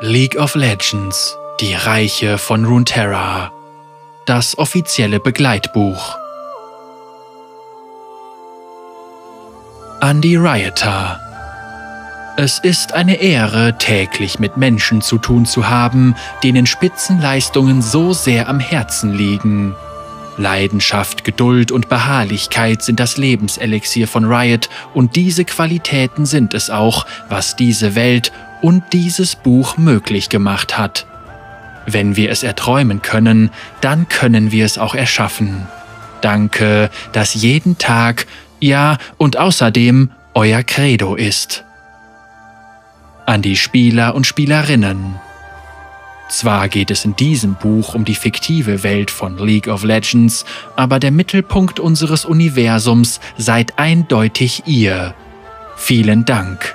League of Legends, die Reiche von Runeterra. Das offizielle Begleitbuch. An die Rioter. Es ist eine Ehre, täglich mit Menschen zu tun zu haben, denen Spitzenleistungen so sehr am Herzen liegen. Leidenschaft, Geduld und Beharrlichkeit sind das Lebenselixier von Riot und diese Qualitäten sind es auch, was diese Welt und dieses Buch möglich gemacht hat. Wenn wir es erträumen können, dann können wir es auch erschaffen. Danke, dass jeden Tag, ja und außerdem euer Credo ist. An die Spieler und Spielerinnen. Zwar geht es in diesem Buch um die fiktive Welt von League of Legends, aber der Mittelpunkt unseres Universums seid eindeutig ihr. Vielen Dank.